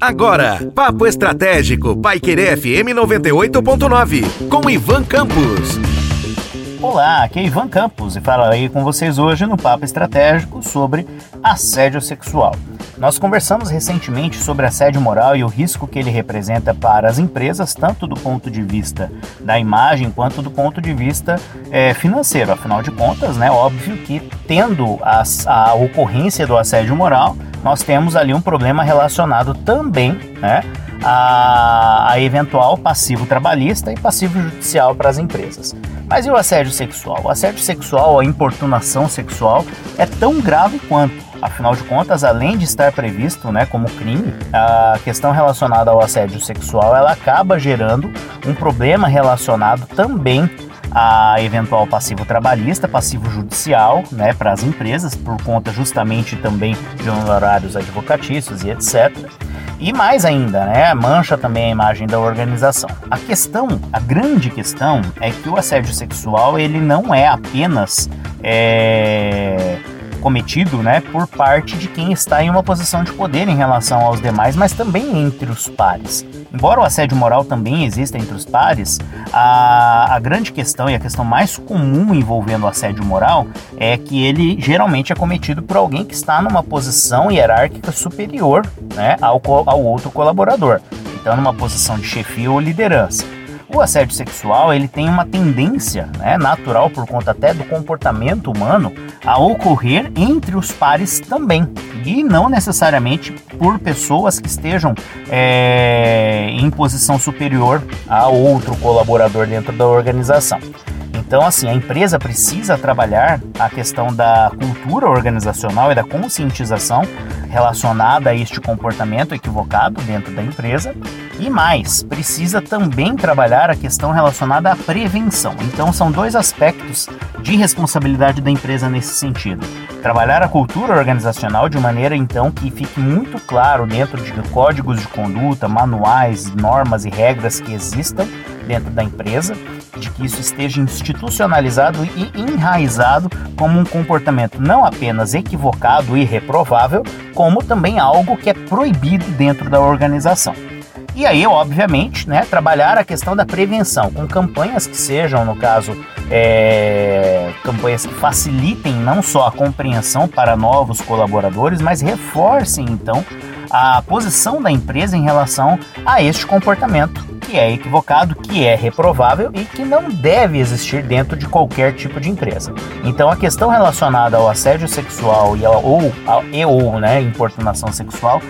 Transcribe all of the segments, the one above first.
Agora, Papo Estratégico, Paiquerê FM 98.9, com Ivan Campos. Olá, aqui é Ivan Campos e falarei com vocês hoje no Papo Estratégico sobre assédio sexual. Nós conversamos recentemente sobre assédio moral e o risco que ele representa para as empresas, tanto do ponto de vista da imagem quanto do ponto de vista é, financeiro. Afinal de contas, né, óbvio que tendo a, a ocorrência do assédio moral, nós temos ali um problema relacionado também né, a, a, eventual passivo trabalhista e passivo judicial para as empresas. Mas e o assédio sexual? O assédio sexual, a importunação sexual é tão grave quanto. Afinal de contas, além de estar previsto né, como crime, a questão relacionada ao assédio sexual ela acaba gerando um problema relacionado também a eventual passivo trabalhista, passivo judicial, né, para as empresas, por conta justamente também de honorários advocatícios e etc. E mais ainda, né, mancha também a imagem da organização. A questão, a grande questão, é que o assédio sexual ele não é apenas é cometido né, por parte de quem está em uma posição de poder em relação aos demais, mas também entre os pares. Embora o assédio moral também exista entre os pares, a, a grande questão e a questão mais comum envolvendo o assédio moral é que ele geralmente é cometido por alguém que está numa posição hierárquica superior né, ao, ao outro colaborador. Então, numa posição de chefia ou liderança. O assédio sexual ele tem uma tendência né, natural por conta até do comportamento humano a ocorrer entre os pares também e não necessariamente por pessoas que estejam é, em posição superior a outro colaborador dentro da organização. Então, assim, a empresa precisa trabalhar a questão da cultura organizacional e da conscientização relacionada a este comportamento equivocado dentro da empresa e mais, precisa também trabalhar a questão relacionada à prevenção. Então, são dois aspectos de responsabilidade da empresa nesse sentido. Trabalhar a cultura organizacional de maneira então que fique muito claro dentro de códigos de conduta, manuais, normas e regras que existam dentro da empresa de que isso esteja institucionalizado e enraizado como um comportamento não apenas equivocado e reprovável, como também algo que é proibido dentro da organização. E aí, obviamente, né, trabalhar a questão da prevenção com campanhas que sejam, no caso, é, campanhas que facilitem não só a compreensão para novos colaboradores, mas reforcem então a posição da empresa em relação a este comportamento que é equivocado, que é reprovável e que não deve existir dentro de qualquer tipo de empresa. Então a questão relacionada ao assédio sexual e, ao, ou, e ou né, importunação sexual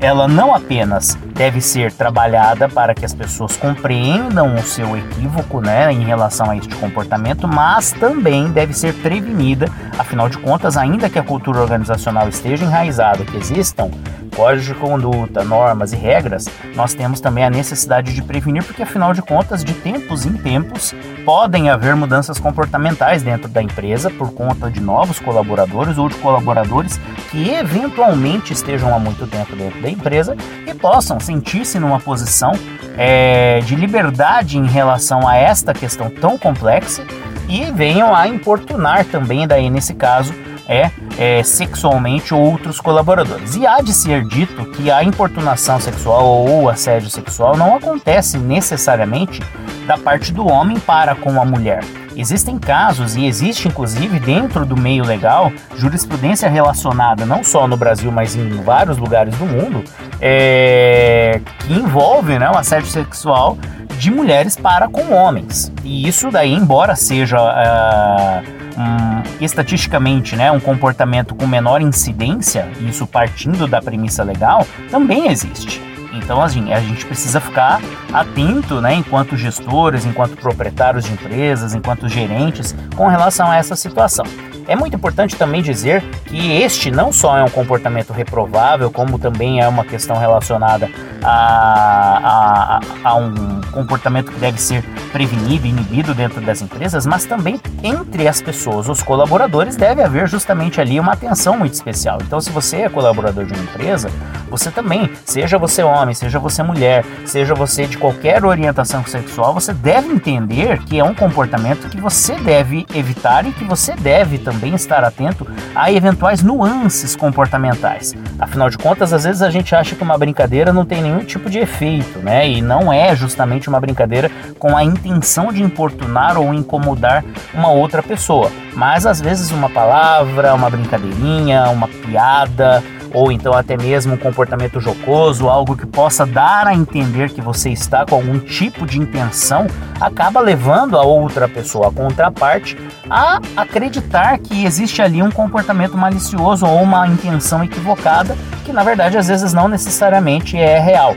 ela não apenas deve ser trabalhada para que as pessoas compreendam o seu equívoco né, em relação a este comportamento, mas também deve ser prevenida, afinal de contas, ainda que a cultura organizacional esteja enraizada, que existam códigos de conduta, normas e regras, nós temos também a necessidade de prevenir, porque afinal de contas, de tempos em tempos, podem haver mudanças comportamentais dentro da empresa por conta de novos colaboradores ou de colaboradores que eventualmente estejam há muito tempo dentro da empresa e possam sentir-se numa posição é, de liberdade em relação a esta questão tão complexa e venham a importunar também, daí nesse caso, é, é, sexualmente outros colaboradores. E há de ser dito que a importunação sexual ou assédio sexual não acontece necessariamente da parte do homem para com a mulher. Existem casos, e existe inclusive dentro do meio legal, jurisprudência relacionada não só no Brasil, mas em vários lugares do mundo, é, que envolve né, o assédio sexual de mulheres para com homens. E isso daí, embora seja. Uh, um, estatisticamente né, um comportamento com menor incidência, isso partindo da premissa legal, também existe. Então assim, a gente precisa ficar atento, né, enquanto gestores, enquanto proprietários de empresas, enquanto gerentes, com relação a essa situação. É muito importante também dizer que este não só é um comportamento reprovável, como também é uma questão relacionada a, a, a um comportamento que deve ser prevenido inibido dentro das empresas, mas também entre as pessoas, os colaboradores, deve haver justamente ali uma atenção muito especial. Então, se você é colaborador de uma empresa, você também, seja você homem, seja você mulher, seja você de qualquer orientação sexual, você deve entender que é um comportamento que você deve evitar e que você deve também estar atento a eventuais nuances comportamentais. Afinal de contas, às vezes a gente acha que uma brincadeira não tem nenhum tipo de efeito, né? E não é justamente uma brincadeira com a intenção de importunar ou incomodar uma outra pessoa. Mas às vezes uma palavra, uma brincadeirinha, uma piada, ou então até mesmo um comportamento jocoso, algo que possa dar a entender que você está com algum tipo de intenção, acaba levando a outra pessoa, a contraparte, a acreditar que existe ali um comportamento malicioso ou uma intenção equivocada, que na verdade às vezes não necessariamente é real.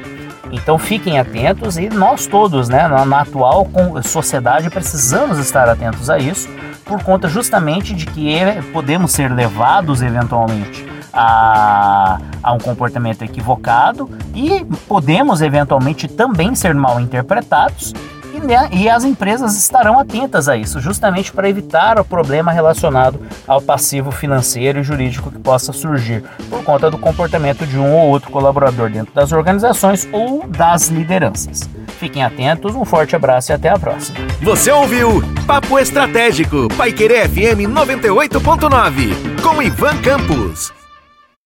Então fiquem atentos e nós todos, né, na, atual sociedade, precisamos estar atentos a isso, por conta justamente de que podemos ser levados eventualmente a, a um comportamento equivocado e podemos eventualmente também ser mal interpretados e, né, e, as empresas estarão atentas a isso, justamente para evitar o problema relacionado ao passivo financeiro e jurídico que possa surgir por conta do comportamento de um ou outro colaborador dentro das organizações ou das lideranças. Fiquem atentos, um forte abraço e até a próxima. Você ouviu Papo Estratégico, Paiquerê FM 98.9, com Ivan Campos.